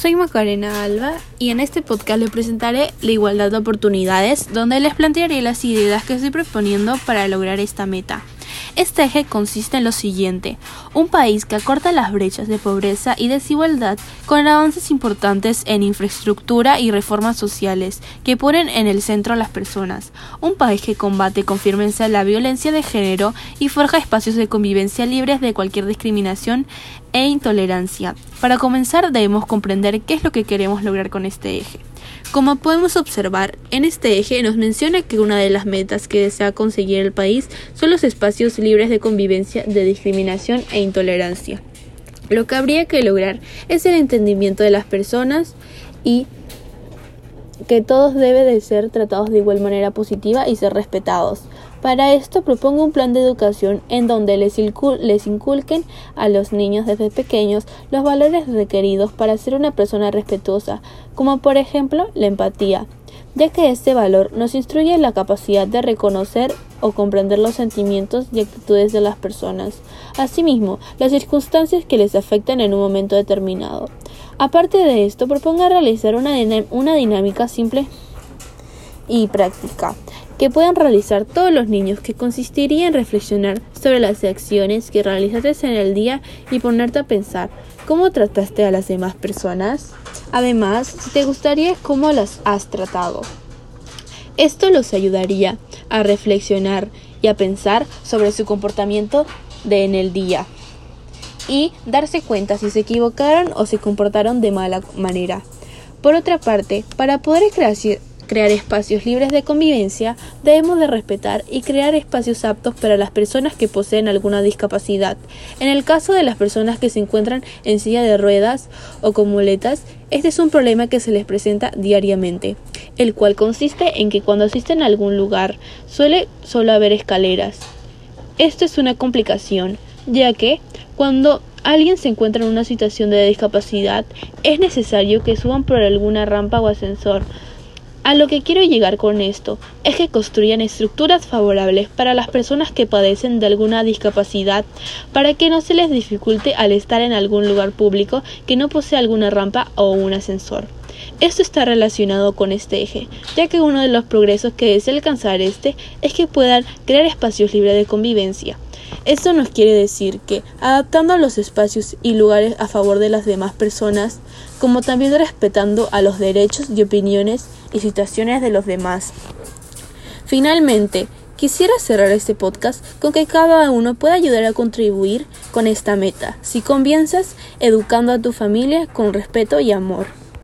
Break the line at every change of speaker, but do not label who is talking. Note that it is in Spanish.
soy Macarena Alba y en este podcast les presentaré la igualdad de oportunidades, donde les plantearé las ideas que estoy proponiendo para lograr esta meta. Este eje consiste en lo siguiente, un país que acorta las brechas de pobreza y desigualdad con avances importantes en infraestructura y reformas sociales que ponen en el centro a las personas, un país que combate con firmeza la violencia de género y forja espacios de convivencia libres de cualquier discriminación e intolerancia. Para comenzar debemos comprender qué es lo que queremos lograr con este eje. Como podemos observar, en este eje nos menciona que una de las metas que desea conseguir el país son los espacios libres de convivencia, de discriminación e intolerancia. Lo que habría que lograr es el entendimiento de las personas y que todos deben de ser tratados de igual manera positiva y ser respetados. Para esto propongo un plan de educación en donde les, inculquen a los niños desde pequeños los valores requeridos para ser una persona respetuosa, como por ejemplo la empatía, ya que este valor nos instruye en la capacidad de reconocer o comprender los sentimientos y actitudes de las personas, asimismo las circunstancias que les afectan en un momento determinado. Aparte de esto, propongo realizar una, una dinámica simple y práctica que puedan realizar todos los niños, que consistiría en reflexionar sobre las acciones que realizaste en el día y ponerte a pensar cómo trataste a las demás personas. Además, si te gustaría cómo las has tratado. Esto los ayudaría a reflexionar y a pensar sobre su comportamiento de en el día y darse cuenta si se equivocaron o se comportaron de mala manera. Por otra parte, para poder crear espacios libres de convivencia, debemos de respetar y crear espacios aptos para las personas que poseen alguna discapacidad. En el caso de las personas que se encuentran en silla de ruedas o con muletas, este es un problema que se les presenta diariamente, el cual consiste en que cuando asisten a algún lugar suele solo haber escaleras. Esto es una complicación, ya que cuando alguien se encuentra en una situación de discapacidad, es necesario que suban por alguna rampa o ascensor. A lo que quiero llegar con esto es que construyan estructuras favorables para las personas que padecen de alguna discapacidad para que no se les dificulte al estar en algún lugar público que no posee alguna rampa o un ascensor. Esto está relacionado con este eje, ya que uno de los progresos que desea alcanzar este es que puedan crear espacios libres de convivencia. Esto nos quiere decir que, adaptando los espacios y lugares a favor de las demás personas, como también respetando a los derechos y opiniones y situaciones de los demás. Finalmente, quisiera cerrar este podcast con que cada uno pueda ayudar a contribuir con esta meta, si comienzas educando a tu familia con respeto y amor.